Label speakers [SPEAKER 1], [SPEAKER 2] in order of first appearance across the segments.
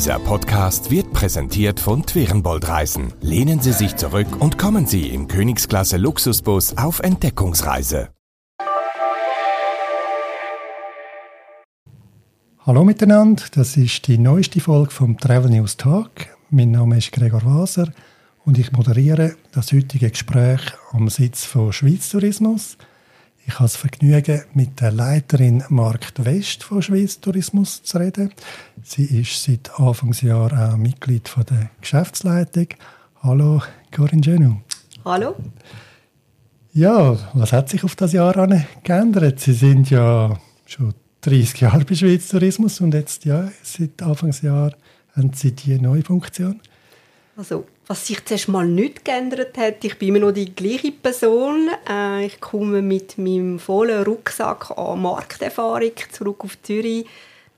[SPEAKER 1] Dieser Podcast wird präsentiert von Twerenbold Reisen. Lehnen Sie sich zurück und kommen Sie im Königsklasse Luxusbus auf Entdeckungsreise.
[SPEAKER 2] Hallo miteinander, das ist die neueste Folge vom Travel News Talk. Mein Name ist Gregor Waser und ich moderiere das heutige Gespräch am Sitz von Schweiz Tourismus – ich habe das Vergnügen, mit der Leiterin Markt West von Schweiz Tourismus zu reden. Sie ist seit Anfangsjahr auch Mitglied von der Geschäftsleitung. Hallo, Corinne Genu.
[SPEAKER 3] Hallo.
[SPEAKER 2] Ja, was hat sich auf das Jahr geändert? Sie sind ja schon 30 Jahre bei Schweiz Tourismus und jetzt ja, seit Anfangsjahr haben Sie die neue Funktion.
[SPEAKER 3] Also was sich zuerst mal nicht geändert hat, ich bin immer noch die gleiche Person. Äh, ich komme mit meinem vollen Rucksack an Markterfahrung zurück auf Zürich,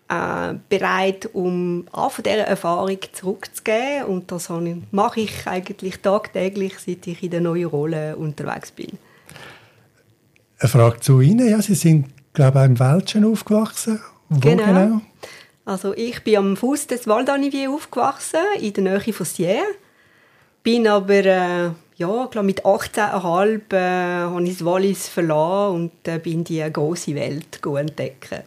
[SPEAKER 3] äh, bereit, um auch von dieser Erfahrung zurückzugeben. Und das mache ich eigentlich tagtäglich, seit ich in der neuen Rolle unterwegs bin.
[SPEAKER 2] Eine Frage zu Ihnen. Ja, Sie sind, glaube ich, im Wäldchen aufgewachsen.
[SPEAKER 3] Wo genau. genau? Also ich bin am Fuß des Valdanivier aufgewachsen, in der Nähe von Sierre. Bin aber äh, ja, glaub, mit 18,5 äh, habe ich das Wallis verlassen und äh, bin die große Welt entdecken.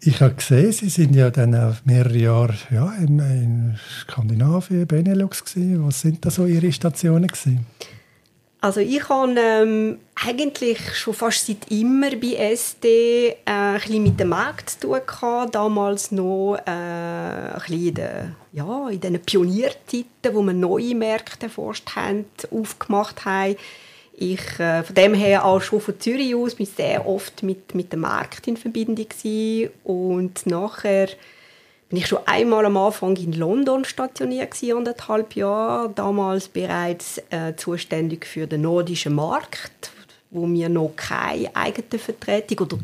[SPEAKER 2] Ich habe gesehen, Sie sind ja dann auch mehrere Jahre ja, in, in Skandinavien, Benelux gewesen. Was sind da so Ihre Stationen gewesen?
[SPEAKER 3] Also ich habe ähm, eigentlich schon fast seit immer bei SD äh, ein bisschen mit dem Markt zu tun gehabt. Damals noch äh, ein bisschen in, den, ja, in den Pionierzeiten, wo wir neue Märkte erforscht haben, aufgemacht haben. Ich äh, von dem her auch schon von Zürich aus bin sehr oft mit, mit dem Markt in Verbindung gewesen. und nachher bin ich schon einmal am Anfang in London stationiert gewesen, anderthalb Jahre. Damals bereits äh, zuständig für den nordischen Markt, wo wir noch keine eigene Vertretung oder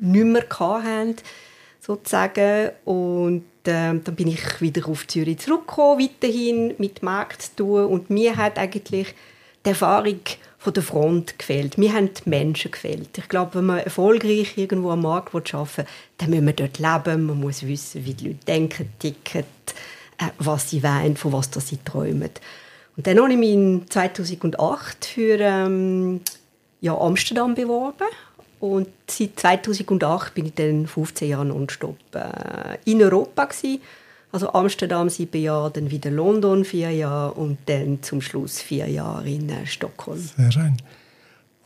[SPEAKER 3] nicht mehr hatten, sozusagen. Und äh, dann bin ich wieder auf Zürich zurückgekommen, weiterhin mit Markt zu tun. Und mir hat eigentlich die Erfahrung von der Front gefällt. Mir haben die Menschen gefällt. Ich glaube, wenn man erfolgreich irgendwo am Markt arbeiten will, dann muss man dort leben. Man muss wissen, wie die Leute denken, ticken, äh, was sie wollen, von was sie träumen. Und dann habe ich mich 2008 für ähm, ja, Amsterdam beworben. Und seit 2008 bin ich dann 15 Jahre nonstop äh, in Europa gewesen also Amsterdam sieben Jahre, dann wieder London vier Jahre und dann zum Schluss vier Jahre in äh, Stockholm.
[SPEAKER 2] Sehr schön.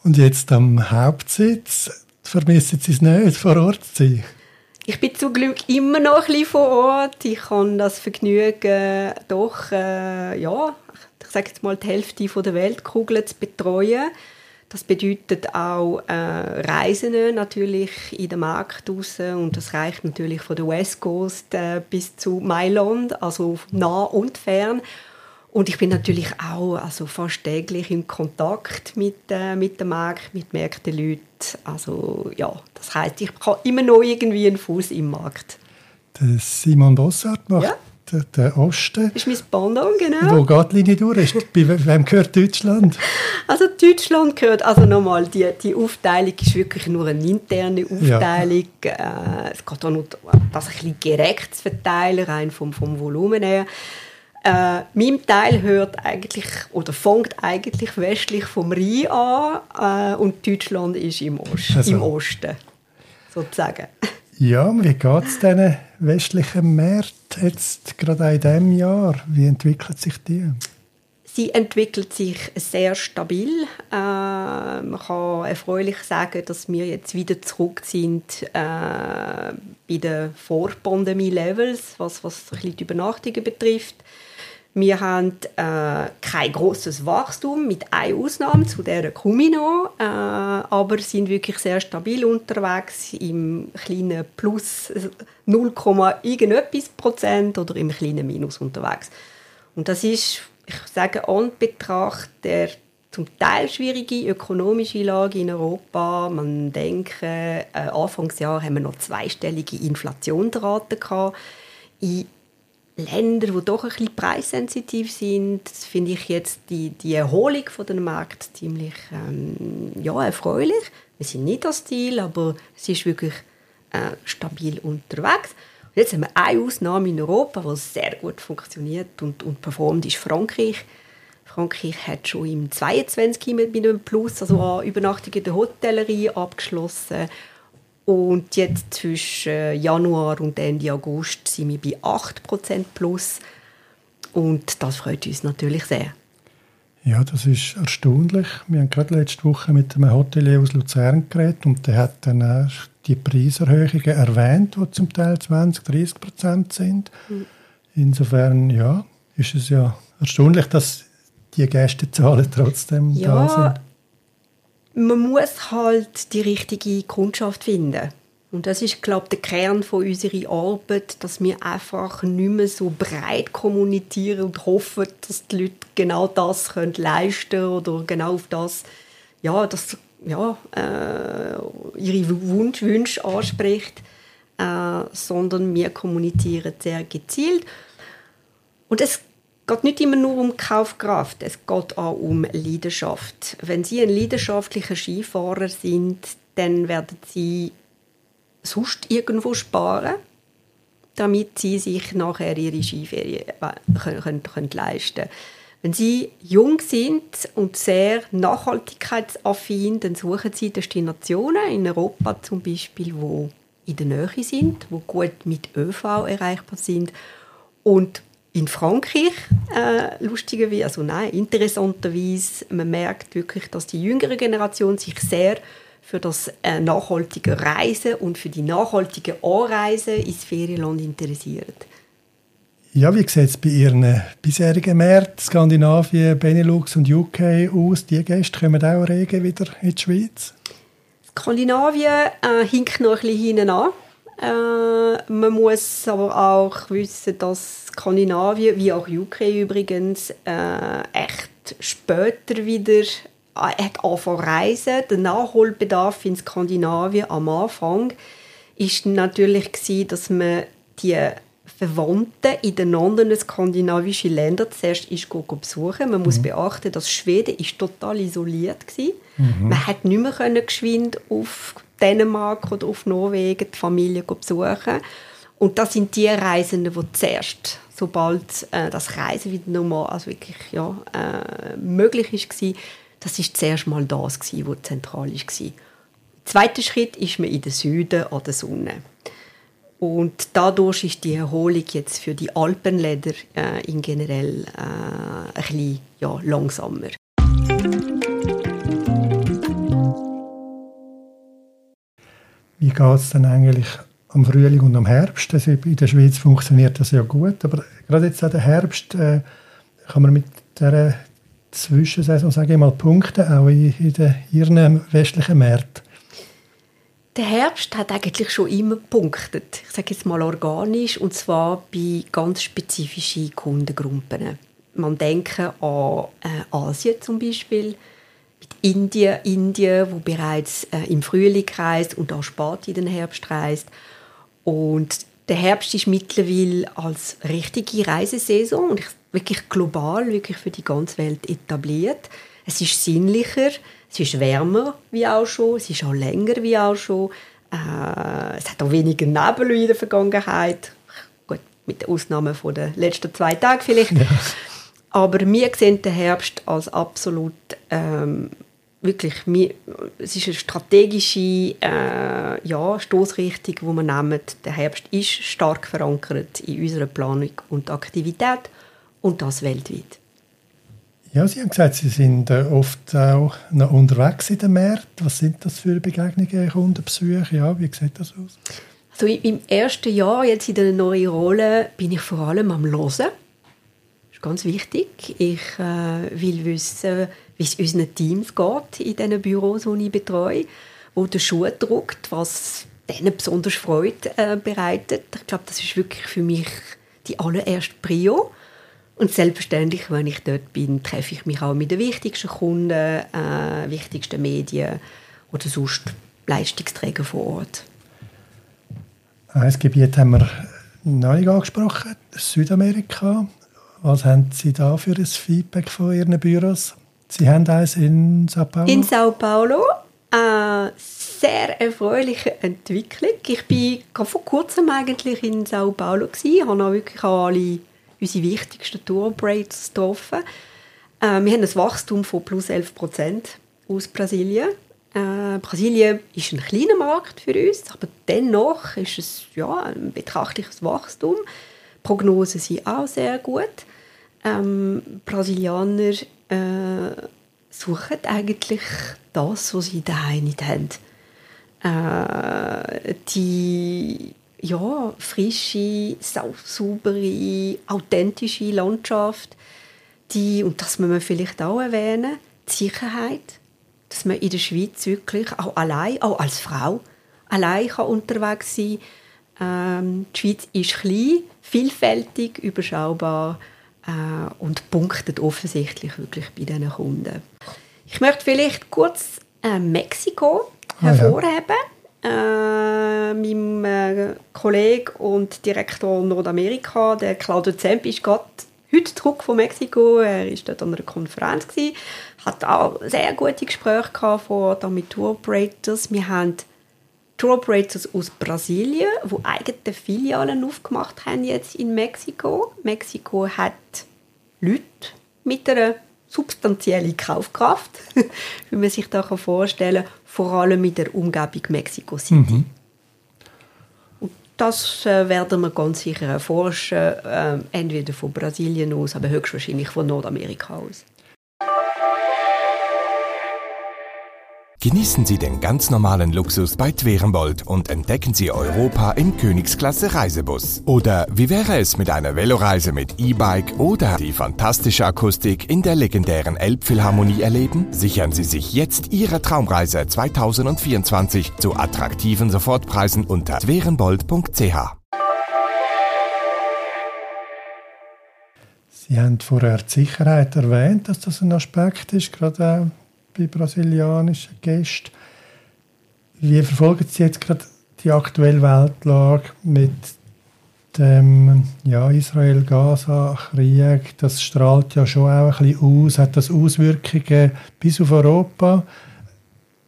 [SPEAKER 2] Und jetzt am Hauptsitz vermissen Sie es nicht, vor Ort zu sein?
[SPEAKER 3] Ich bin zum Glück immer noch ein bisschen vor Ort. Ich habe das Vergnügen, doch, äh, ja, ich sage jetzt mal, die Hälfte der Weltkugel zu betreuen. Das bedeutet auch äh, Reisen natürlich in den Markt raus und das reicht natürlich von der West Coast äh, bis zu Mailand, also nah und fern. Und ich bin natürlich auch also fast täglich in Kontakt mit, äh, mit dem Markt, mit Märkten, Leuten. Also ja, das heißt, ich habe immer noch irgendwie einen Fuß im Markt.
[SPEAKER 2] Der Simon Bossart macht ja der, der Osten.
[SPEAKER 3] Das ist mein Pendant, genau.
[SPEAKER 2] Wo geht die Linie durch? Bei wem gehört Deutschland?
[SPEAKER 3] Also Deutschland gehört, also nochmal, die, die Aufteilung ist wirklich nur eine interne Aufteilung. Ja. Äh, es geht auch nur das ein bisschen gerecht zu verteilen, rein vom, vom Volumen her. Äh, mein Teil hört eigentlich oder fängt eigentlich westlich vom Rhein an äh, und Deutschland ist im, Ost, also. im Osten, sozusagen.
[SPEAKER 2] Ja, wie geht es diesen westlichen Märkten jetzt gerade in diesem Jahr? Wie entwickelt sich die?
[SPEAKER 3] Sie entwickelt sich sehr stabil. Äh, man kann erfreulich sagen, dass wir jetzt wieder zurück sind äh, bei den Vor-Pandemie-Levels, was, was die Übernachtungen betrifft. Wir haben äh, kein großes Wachstum, mit einer Ausnahme, zu der komme ich noch, äh, aber sind wirklich sehr stabil unterwegs, im kleinen Plus 0, irgendetwas Prozent oder im kleinen Minus unterwegs. Und das ist, ich sage, an Betracht der zum Teil schwierige ökonomische Lage in Europa. Man denke, äh, Anfangsjahr haben wir noch zweistellige Inflationsraten gehabt. In Länder, die doch ein bisschen preissensitiv sind, finde ich jetzt die, die Erholung von den Markt ziemlich ähm, ja, erfreulich. Wir sind nicht das Ziel, aber es ist wirklich äh, stabil unterwegs. Jetzt haben wir eine Ausnahme in Europa, die sehr gut funktioniert und, und performt, ist Frankreich. Frankreich hat schon im 22 mit einem Plus, also Übernachtungen in der Hotellerie abgeschlossen. Und jetzt zwischen Januar und Ende August sind wir bei 8% Plus. Und das freut uns natürlich sehr.
[SPEAKER 2] Ja, das ist erstaunlich. Wir haben gerade letzte Woche mit einem Hotelier aus Luzern geredet und der hat dann auch die Preiserhöhungen erwähnt, die zum Teil 20, 30 Prozent sind. Mhm. Insofern, ja, ist es ja erstaunlich, dass die Gästezahlen trotzdem
[SPEAKER 3] ja,
[SPEAKER 2] da
[SPEAKER 3] sind. Man muss halt die richtige Kundschaft finden. Und das ist, glaube ich, der Kern von unserer Arbeit, dass wir einfach nicht mehr so breit kommunizieren und hoffen, dass die Leute genau das können leisten oder genau auf das, ja, dass ja, äh, ihre Wunsch, Wünsche anspricht, äh, sondern wir kommunizieren sehr gezielt. Und es geht nicht immer nur um Kaufkraft, es geht auch um Leidenschaft. Wenn Sie ein leidenschaftlicher Skifahrer sind, dann werden Sie sonst irgendwo sparen, damit sie sich nachher ihre Skiferien äh, können, können, können leisten Wenn sie jung sind und sehr nachhaltigkeitsaffin, dann suchen sie Destinationen in Europa zum Beispiel, wo in der Nähe sind, wo gut mit ÖV erreichbar sind und in Frankreich, äh, lustigerweise, also nein, interessanterweise, man merkt wirklich, dass die jüngere Generation sich sehr für das äh, nachhaltige Reisen und für die nachhaltige Anreise ins Ferienland interessiert.
[SPEAKER 2] Ja, wie sieht es bei Ihren bisherigen Märkten, Skandinavien, Benelux und UK aus? Die Gäste kommen auch regen wieder in die Schweiz?
[SPEAKER 3] Skandinavien äh, hinkt noch ein bisschen hinten an. Äh, man muss aber auch wissen, dass Skandinavien, wie auch UK übrigens, äh, echt später wieder er hat angefangen reisen. Der Nachholbedarf in Skandinavien am Anfang ist natürlich gewesen, dass man die Verwandten in den anderen skandinavischen Ländern zuerst ist besuchen. Man muss mhm. beachten, dass Schweden ist total isoliert war. Mhm. Man hat nicht mehr können geschwind auf Dänemark oder auf Norwegen die Familie besuchen. Und das sind die Reisenden, die zuerst, sobald äh, das Reisen wieder normal, also wirklich ja, äh, möglich war, das ist zuerst mal das, was zentral war. Der zweite Schritt ist man in den Süden an der Sonne. Und dadurch ist die Erholung jetzt für die Alpenländer äh, in generell äh, ein bisschen ja, langsamer.
[SPEAKER 2] Wie geht es dann eigentlich am Frühling und am Herbst? Also in der Schweiz funktioniert das ja gut, aber gerade jetzt an der Herbst äh, kann man mit dieser Zwischensaison, sage ich mal, Punkte, auch in, in den, ihren westlichen Märkten?
[SPEAKER 3] Der Herbst hat eigentlich schon immer punktet. Ich sage jetzt mal organisch, und zwar bei ganz spezifischen Kundengruppen. Man denke an äh, Asien zum Beispiel, mit Indien, Indien, wo bereits äh, im Frühling reist und auch spät in den Herbst reist. Und der Herbst ist mittlerweile als richtige Reisesaison und ich wirklich global, wirklich für die ganze Welt etabliert. Es ist sinnlicher, es ist wärmer wie auch schon, es ist auch länger wie auch schon. Äh, es hat auch weniger Nebel wie in der Vergangenheit. Gut, mit Ausnahme von den letzten zwei Tagen vielleicht. Ja. Aber wir sehen den Herbst als absolut ähm, wirklich, es ist eine strategische äh, ja, Stoßrichtung, die wir nehmen. Der Herbst ist stark verankert in unserer Planung und Aktivität und das weltweit.
[SPEAKER 2] Ja, Sie haben gesagt, Sie sind äh, oft auch noch unterwegs in den Märkten. Was sind das für Begegnungen, Kundenbesuche? Ja, wie sieht das aus?
[SPEAKER 3] Also im ersten Jahr, jetzt in der neuen Rolle, bin ich vor allem am Hören. Ganz wichtig. Ich äh, will wissen, wie es unseren Teams geht in diesen Büros, die ich betreue, wo der Schuh drückt, was denen besonders Freude äh, bereitet. Ich glaube, das ist wirklich für mich die allererste Prio. Und selbstverständlich, wenn ich dort bin, treffe ich mich auch mit den wichtigsten Kunden, äh, wichtigsten Medien oder sonst Leistungsträgern vor Ort.
[SPEAKER 2] Ein Gebiet haben wir nicht angesprochen, Südamerika. Was haben Sie da für ein Feedback von Ihren Büros? Sie haben eins in Sao Paulo?
[SPEAKER 3] In Sao Paulo. Äh, sehr erfreuliche Entwicklung. Ich war vor kurzem eigentlich in Sao Paulo gewesen, habe auch wirklich alle unsere wichtigsten Tour Operators getroffen. Äh, wir haben ein Wachstum von plus 11 Prozent aus Brasilien. Äh, Brasilien ist ein kleiner Markt für uns, aber dennoch ist es ja, ein betrachtliches Wachstum. Prognosen sind auch sehr gut. Ähm, Brasilianer äh, suchen eigentlich das, was sie daheim nicht haben. Äh, die ja, frische, saubere, authentische Landschaft, die, und das muss man vielleicht auch erwähnen, die Sicherheit, dass man in der Schweiz wirklich auch allein, auch als Frau, allein kann unterwegs sein ähm, Die Schweiz ist klein, vielfältig, überschaubar äh, und punktet offensichtlich wirklich bei diesen Kunden. Ich möchte vielleicht kurz äh, Mexiko hervorheben. Ah, ja. äh, mein äh, Kollege und Direktor Nordamerika, der Claudio Zemp, ist gerade heute zurück von Mexiko. Er war dort an einer Konferenz, gewesen, hat auch sehr gute Gespräche gehabt vor mit Tour Operators. Wir haben Tour Operators aus Brasilien, die eigene Filialen aufgemacht haben jetzt in Mexiko. Mexiko hat Leute mit einer substanziellen Kaufkraft, wie man sich da vorstellen kann, vor allem mit der Umgebung Mexico City. Mhm. Und das äh, werden wir ganz sicher erforschen, äh, entweder von Brasilien aus, aber höchstwahrscheinlich von Nordamerika aus.
[SPEAKER 1] Genießen Sie den ganz normalen Luxus bei Twerenbold und entdecken Sie Europa im Königsklasse Reisebus. Oder wie wäre es mit einer Veloreise mit E-Bike oder die fantastische Akustik in der legendären Elbphilharmonie erleben? Sichern Sie sich jetzt Ihre Traumreise 2024 zu attraktiven Sofortpreisen unter twerenbold.ch.
[SPEAKER 2] Sie haben vorher die Sicherheit erwähnt, dass das ein Aspekt ist, gerade bei brasilianischen Gästen. Wie verfolgen Sie jetzt gerade die aktuelle Weltlage mit dem ja, Israel-Gaza-Krieg? Das strahlt ja schon auch ein bisschen aus. Hat das Auswirkungen bis auf Europa?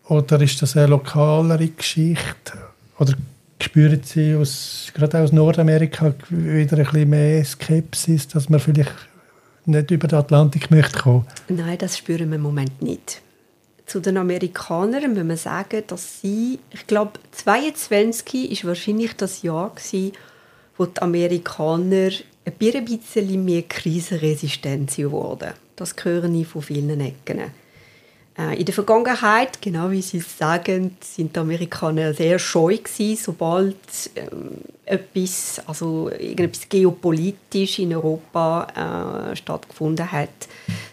[SPEAKER 2] Oder ist das eine lokalere Geschichte? Oder spüren Sie aus, gerade aus Nordamerika wieder ein bisschen mehr Skepsis, dass man vielleicht nicht über den Atlantik möchte kommen?
[SPEAKER 3] Nein, das spüren wir im Moment nicht zu den Amerikanern muss man sagen, dass sie, ich glaube, 22 ist wahrscheinlich das Jahr gewesen, wo die Amerikaner ein bisschen mehr krisenresistent wurden. Das höre ich von vielen Ecken. Äh, in der Vergangenheit, genau wie Sie sagen, sind die Amerikaner sehr scheu gewesen, sobald ähm, etwas, also irgendetwas geopolitisch in Europa äh, stattgefunden hat,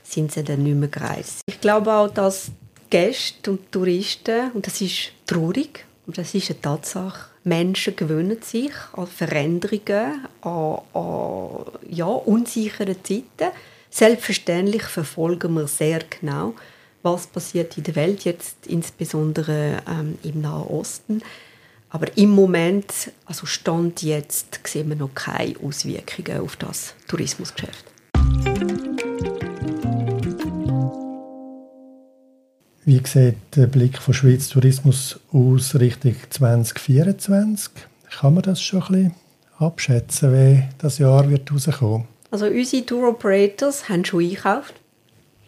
[SPEAKER 3] sind sie dann nicht mehr gereist. Ich glaube auch, dass Gäste und Touristen, und das ist traurig, und das ist eine Tatsache, Menschen gewöhnen sich an Veränderungen, an, an ja, unsichere Zeiten. Selbstverständlich verfolgen wir sehr genau, was passiert in der Welt, jetzt insbesondere ähm, im Nahen Osten. Aber im Moment, also Stand jetzt, sehen wir noch keine Auswirkungen auf das Tourismusgeschäft.
[SPEAKER 2] Wie sieht der Blick von Schweiz Tourismus aus Richtung 2024? Kann man das schon ein bisschen abschätzen, wie das Jahr wird rauskommen?
[SPEAKER 3] Also unsere Tour Operators haben schon einkauft.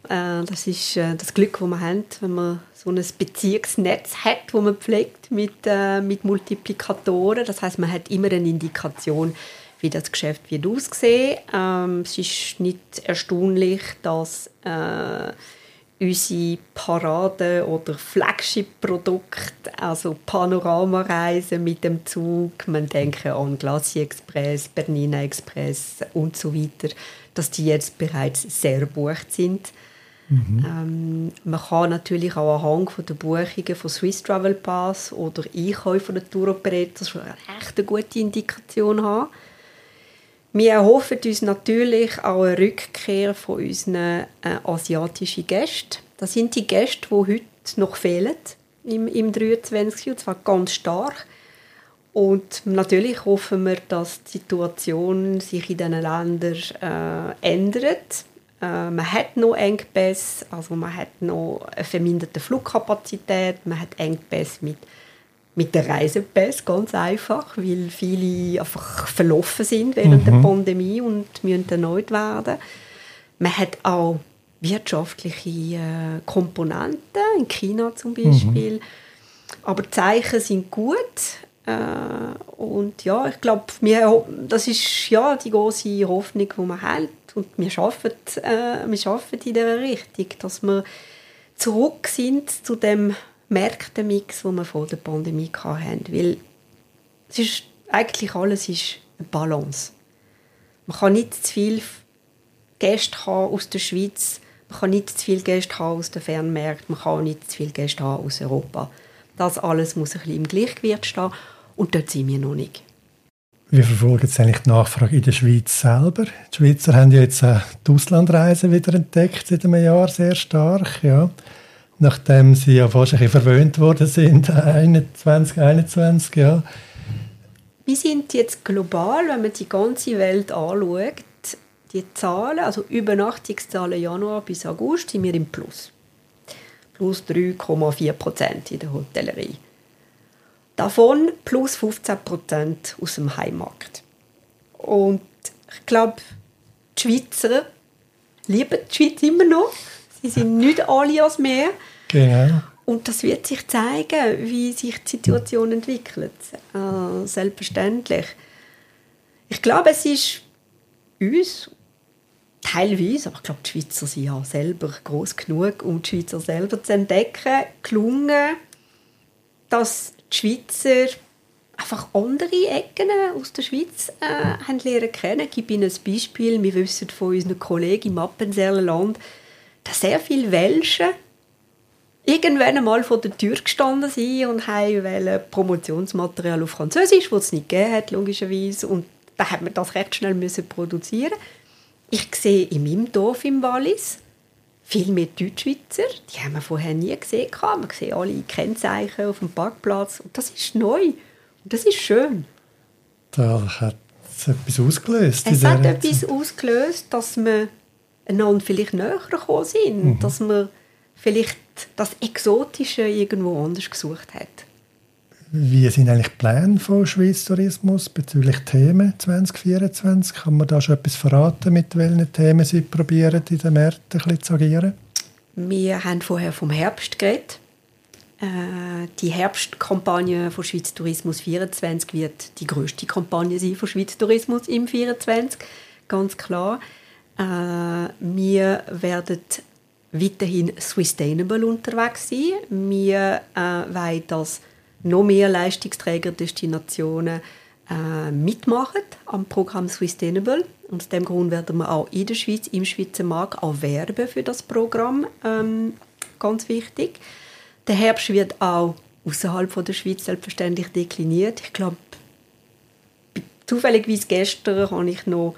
[SPEAKER 3] Äh, das ist äh, das Glück, das wir haben, wenn man so ein Beziehungsnetz hat, das man pflegt mit, äh, mit Multiplikatoren. Das heißt, man hat immer eine Indikation, wie das Geschäft wird aussehen. Ähm, es ist nicht erstaunlich, dass unsere Parade- oder Flagship-Produkte, also Panoramareisen mit dem Zug, man denke an Glacier Express, Bernina Express und so weiter, dass die jetzt bereits sehr bucht sind. Mhm. Ähm, man kann natürlich auch anhand von der Buchungen von Swiss Travel Pass oder Einkäufe der Tour Operators schon eine echt gute Indikation haben. Wir erhoffen uns natürlich auch eine Rückkehr von unseren äh, asiatischen Gästen. Das sind die Gäste, die heute noch fehlen im, im 23. und zwar ganz stark. Und natürlich hoffen wir, dass die Situation sich in diesen Ländern äh, ändert. Äh, man hat noch Engpässe, also man hat noch eine verminderte Flugkapazität, man hat Engpässe mit, mit den Reisepässen, ganz einfach, weil viele einfach verlaufen sind während mhm. der Pandemie und müssen erneut werden. Man hat auch wirtschaftliche äh, Komponenten, in China zum Beispiel. Mhm. Aber die Zeichen sind gut. Äh, und ja, ich glaube, das ist ja die große Hoffnung, die man hat. Und wir arbeiten, äh, wir arbeiten in dieser Richtung, dass wir zurück sind zu dem Märktemix, den wir vor der Pandemie hatten. Weil es ist, eigentlich alles ist eine Balance. Man kann nicht zu viel Gäste haben aus der Schweiz, man kann nicht zu viel Gäste haben aus den Fernmärkten, man kann nicht zu viel Gäste haben aus Europa. Das alles muss ein bisschen im Gleichgewicht stehen und dort sind wir noch nicht.
[SPEAKER 2] Wie verfolgen jetzt eigentlich die Nachfrage in der Schweiz selber? Die Schweizer haben ja jetzt auch die Auslandreisen wieder entdeckt seit einem Jahr sehr stark, ja. Nachdem sie ja fast ein bisschen verwöhnt worden sind, 2021, ja.
[SPEAKER 3] Wir sind jetzt global, wenn man die ganze Welt anschaut, die Zahlen, also Übernachtungszahlen Januar bis August, sind wir im Plus. Plus 3,4 Prozent in der Hotellerie. Davon plus 15 Prozent aus dem Heimmarkt. Und ich glaube, die Schweizer lieben die Schweiz immer noch. Sie sind nicht alle als mehr.
[SPEAKER 2] Genau.
[SPEAKER 3] Und das wird sich zeigen, wie sich die Situation entwickelt. Äh, selbstverständlich. Ich glaube, es ist uns teilweise, aber ich glaube, die Schweizer sind ja selber groß genug, um die Schweizer selber zu entdecken, gelungen, dass die Schweizer einfach andere Ecken aus der Schweiz äh, haben lernen kennen. Ich gebe Ihnen ein Beispiel. Wir wissen von unseren Kollegen im Appenzeller Land, dass sehr viele Welschen irgendwann einmal vor der Tür gestanden sind und haben Promotionsmaterial auf Französisch, das es nicht gegeben hat, logischerweise. Und da hat man das recht schnell müssen produzieren. Ich sehe in meinem Dorf im Wallis viel mehr Deutschschweizer. Die haben wir vorher nie gesehen. Man sieht alle Kennzeichen auf dem Parkplatz. Und das ist neu. Und das ist schön.
[SPEAKER 2] Da hat es etwas ausgelöst.
[SPEAKER 3] Es hat etwas ausgelöst, dass wir einander vielleicht näher gekommen sind. Mhm. Dass man vielleicht das Exotische irgendwo anders gesucht hat.
[SPEAKER 2] Wie sind eigentlich die Pläne von Schweiz Tourismus bezüglich Themen 2024? Kann man da schon etwas verraten, mit welchen Themen Sie probieren, in den Märkten ein zu agieren?
[SPEAKER 3] Wir haben vorher vom Herbst geredet. Äh, die Herbstkampagne von Schweiz Tourismus 24 wird die größte Kampagne sein von Schweiz Tourismus im 24, ganz klar. Äh, wir werden weiterhin sustainable unterwegs sein. Wir äh, wollen das noch mehr Leistungsträgerdestinationen äh, mitmachen am Programm Sustainable. Und aus dem Grund werden wir auch in der Schweiz, im Schweizer Markt, auch werben für das Programm. Ähm, ganz wichtig. Der Herbst wird auch außerhalb der Schweiz selbstverständlich dekliniert. Ich glaube, zufälligerweise gestern habe ich noch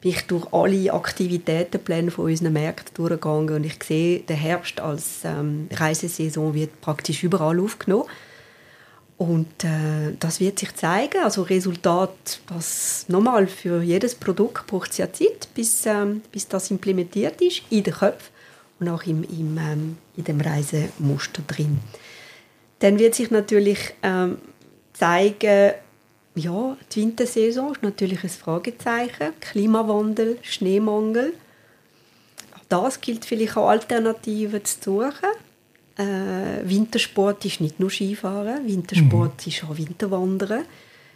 [SPEAKER 3] bin ich durch alle Aktivitätenpläne von unseren Märkten durchgegangen und ich sehe, der Herbst als ähm, Reisesaison wird praktisch überall aufgenommen. Und äh, das wird sich zeigen. Also Resultat, das nochmal für jedes Produkt braucht es ja Zeit, bis, ähm, bis das implementiert ist in den Köpfen und auch im, im, ähm, in dem Reisemuster drin. Dann wird sich natürlich ähm, zeigen, ja, die Wintersaison ist natürlich ein Fragezeichen. Klimawandel, Schneemangel. Auch das gilt vielleicht auch Alternativen zu suchen. Äh, Wintersport ist nicht nur Skifahren, Wintersport mhm. ist auch Winterwandern.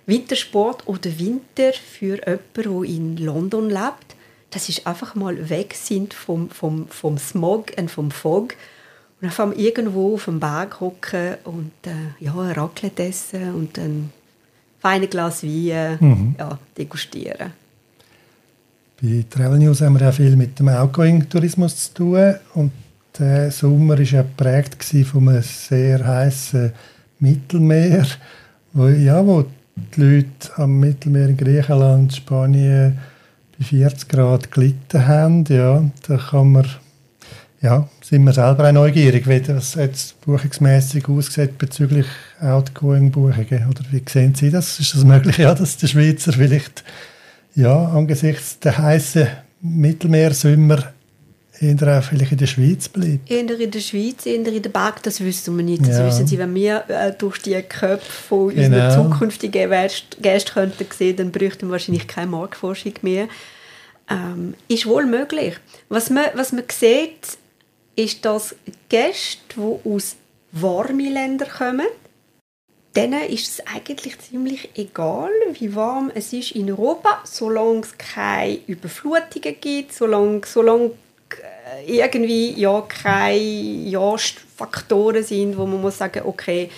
[SPEAKER 3] Wintersport oder Winter für jemanden, der in London lebt, das ist einfach mal weg sind vom, vom, vom Smog und vom Fog und einfach irgendwo auf dem Berg hocken und äh, ja, Raclette essen und ein feines Glas Wein mhm. ja, degustieren.
[SPEAKER 2] Bei Travel News haben wir ja viel mit dem Outgoing-Tourismus zu tun und der Sommer war ja geprägt von einem sehr heißen Mittelmeer, wo, ja, wo die Leute am Mittelmeer in Griechenland, Spanien bei 40 Grad gelitten haben. Ja, da kann man, ja, sind wir selber auch neugierig, wie das jetzt buchungsmässig aussieht bezüglich Outgoing-Buchungen. Oder wie sehen Sie das? Ist das möglich, ja, dass der Schweizer vielleicht ja, angesichts der heißen Mittelmeersommer eher vielleicht in der Schweiz bleibt.
[SPEAKER 3] Eher in der Schweiz, eher in den Bergen, das wissen wir nicht. Das ja. wissen Sie, wenn wir äh, durch die Köpfe von unseren genau. zukünftigen Gästen könnten sehen, dann bräuchten wir wahrscheinlich keine Marktforschung mehr. Ähm, ist wohl möglich. Was man, was man sieht, ist, dass Gäste, die aus warmen Ländern kommen, denen ist es eigentlich ziemlich egal, wie warm es ist in Europa, solange es keine Überflutungen gibt, solange, solange äh, irgendwie ja keine ja, Faktoren sind, wo man muss sagen, okay,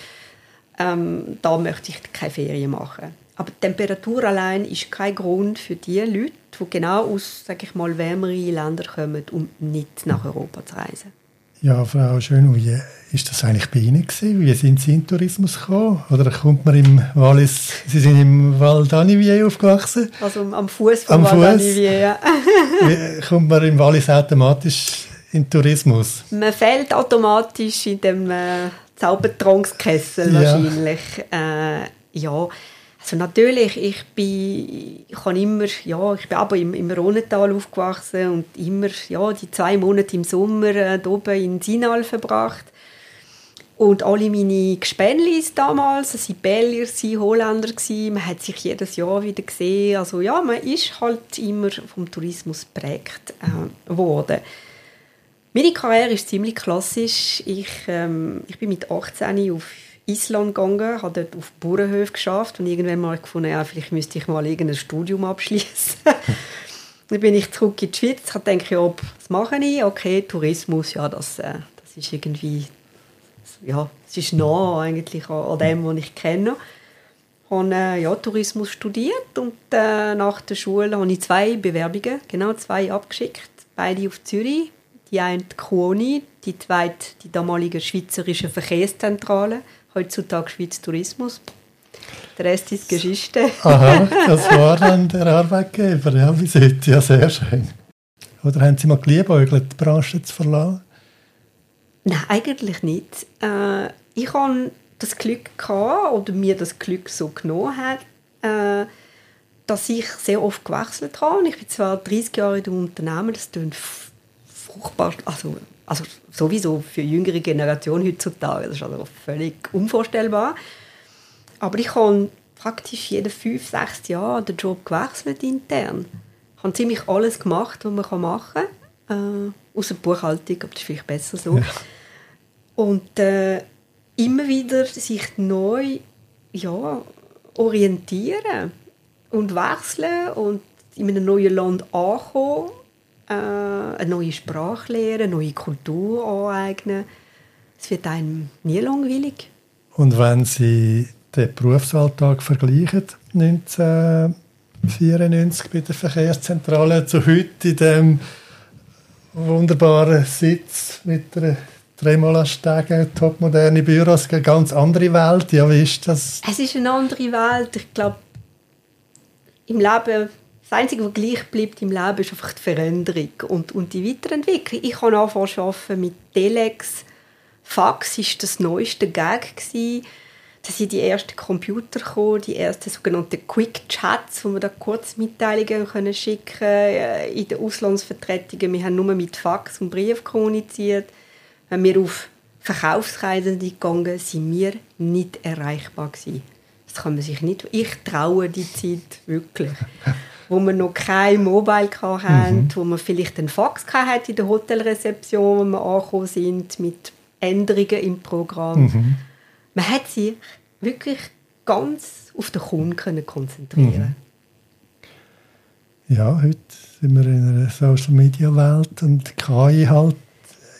[SPEAKER 3] ähm, da möchte ich keine Ferien machen. Aber die Temperatur allein ist kein Grund für die Leute, die genau aus, sage ich mal, wärmeren Ländern kommen, um nicht nach Europa zu reisen.
[SPEAKER 2] Ja, Frau Schön, wie ist das eigentlich bei Ihnen gewesen? Wie sind Sie in den Tourismus gekommen? Oder kommt man im Wallis, Sie sind im Val d'Anivier aufgewachsen?
[SPEAKER 3] Also am Fuß vom Val d'Anivier, ja.
[SPEAKER 2] kommt man im Wallis automatisch in den Tourismus?
[SPEAKER 3] Man fällt automatisch in dem äh, Zaubertrankskessel ja. wahrscheinlich. Äh, ja, also natürlich, ich bin, ich habe immer, ja, ich bin aber im, im Rhonental aufgewachsen und immer, ja, die zwei Monate im Sommer äh, oben in Sinal verbracht. Und alle meine Gespänlis damals, es waren Belgier, Holländer, man hat sich jedes Jahr wieder gesehen. Also ja, man ist halt immer vom Tourismus geprägt äh, worden. Meine Karriere ist ziemlich klassisch. Ich, ähm, ich bin mit 18 auf Island gegangen, habe dort auf Bauernhöfen geschafft und irgendwann mal gefunden, ja, vielleicht müsste ich mal irgendein Studium abschließen. dann bin ich zurück in die Schweiz, habe gedacht, ja, was mache ich? Okay, Tourismus, ja, das, äh, das ist irgendwie, ja, es ist nah eigentlich an, an dem, was ich kenne. Habe äh, ja, Tourismus studiert und äh, nach der Schule habe ich zwei Bewerbungen, genau zwei abgeschickt, beide auf Zürich. Die eine die Kuoni, die zweite die damalige Schweizerische Verkehrszentrale heutzutage Schweiz Tourismus. Der Rest ist Geschichte.
[SPEAKER 2] Aha, das war dann der Arbeitgeber, ja, bis heute. Ja, sehr schön. Oder haben Sie mal geliebäugelt, die Branche zu verlassen?
[SPEAKER 3] Nein, eigentlich nicht. Äh, ich hatte das Glück gehabt, oder mir das Glück so genommen hat, äh, dass ich sehr oft gewechselt habe. Ich bin zwar 30 Jahre in dem Unternehmen, das klingt furchtbar, also also sowieso für jüngere Generationen heutzutage, das ist also völlig unvorstellbar. Aber ich habe praktisch jede fünf, sechs Jahre den Job gewechselt intern. Ich habe ziemlich alles gemacht, was man machen kann, äh, außer Buchhaltung, aber das ist vielleicht besser so. Ja. Und äh, immer wieder sich neu ja, orientieren und wechseln und in einem neuen Land ankommen äh, eine neue Sprache lernen, eine neue Kultur aneignen. Es wird einem nie langweilig.
[SPEAKER 2] Und wenn Sie den Berufsalltag vergleichen, 1994 bei der Verkehrszentrale zu heute in dem wunderbaren Sitz mit der Tremola-Stege, topmoderne Büros, eine ganz andere Welt. Ja, wie ist das?
[SPEAKER 3] Es ist eine andere Welt. Ich glaube, im Leben das Einzige, was gleich bleibt im Leben, ist einfach die Veränderung und, und die Weiterentwicklung. Ich habe angefangen mit Telex. Fax war das neueste Gag. Gewesen. Da sind die ersten Computer gekommen, die ersten sogenannten Quick Chats, wo wir da kurz Mitteilungen können schicken äh, in den Auslandsvertretungen. Wir haben nur mit Fax und Brief kommuniziert. Wenn wir auf Verkaufsreisen gegangen sind wir nicht erreichbar gewesen. Das kann man sich nicht... Ich traue die Zeit wirklich. Wo wir noch kein Mobile hatten, mhm. wo wir vielleicht einen Fax hatten in der Hotelrezeption, wo wir angekommen sind mit Änderungen im Programm. Mhm. Man hat sich wirklich ganz auf den Kunden konzentrieren
[SPEAKER 2] mhm. Ja, heute sind wir in einer Social-Media-Welt und KI halt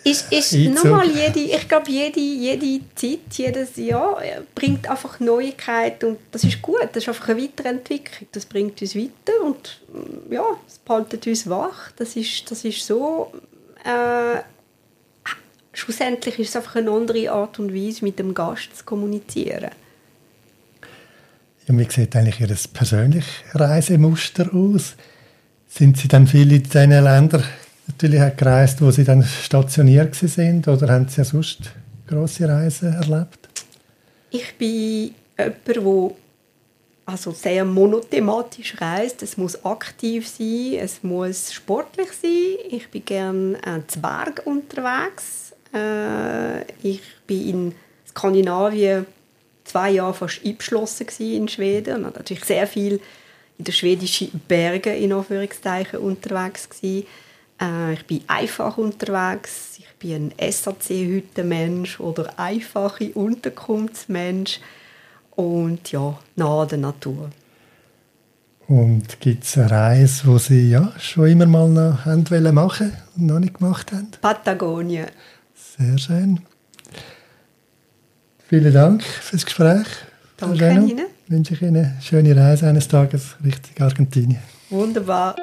[SPEAKER 3] ist, ist nochmal jede, ich glaube, jede, jede Zeit, jedes Jahr äh, bringt einfach Neuigkeiten und das ist gut, das ist einfach eine Weiterentwicklung, das bringt uns weiter und mm, ja, es behaltet uns wach, das ist, das ist so, äh, schlussendlich ist es einfach eine andere Art und Weise, mit dem Gast zu kommunizieren.
[SPEAKER 2] Ja, wie sieht eigentlich Ihr persönliches Reisemuster aus? Sind Sie dann viele in diesen Ländern natürlich gereist, wo Sie dann stationiert sind oder haben Sie ja sonst grosse Reisen erlebt?
[SPEAKER 3] Ich bin jemand, der also sehr monothematisch reist. Es muss aktiv sein, es muss sportlich sein. Ich bin gerne äh, zu Berg unterwegs. Äh, ich bin in Skandinavien zwei Jahre fast eingeschlossen in Schweden und natürlich sehr viel in den schwedischen Bergen in Anführungszeichen unterwegs gewesen. Äh, ich bin einfach unterwegs. Ich bin ein SAC-Hüttenmensch oder einfache Unterkunftsmensch und ja, nah der Natur.
[SPEAKER 2] Und gibt es eine Reise, die Sie ja, schon immer mal noch haben machen und noch nicht gemacht haben?
[SPEAKER 3] Patagonien.
[SPEAKER 2] Sehr schön. Vielen Dank fürs Gespräch.
[SPEAKER 3] Danke Ihnen.
[SPEAKER 2] Wünsche ich Ihnen eine schöne Reise eines Tages Richtung Argentinien.
[SPEAKER 3] Wunderbar.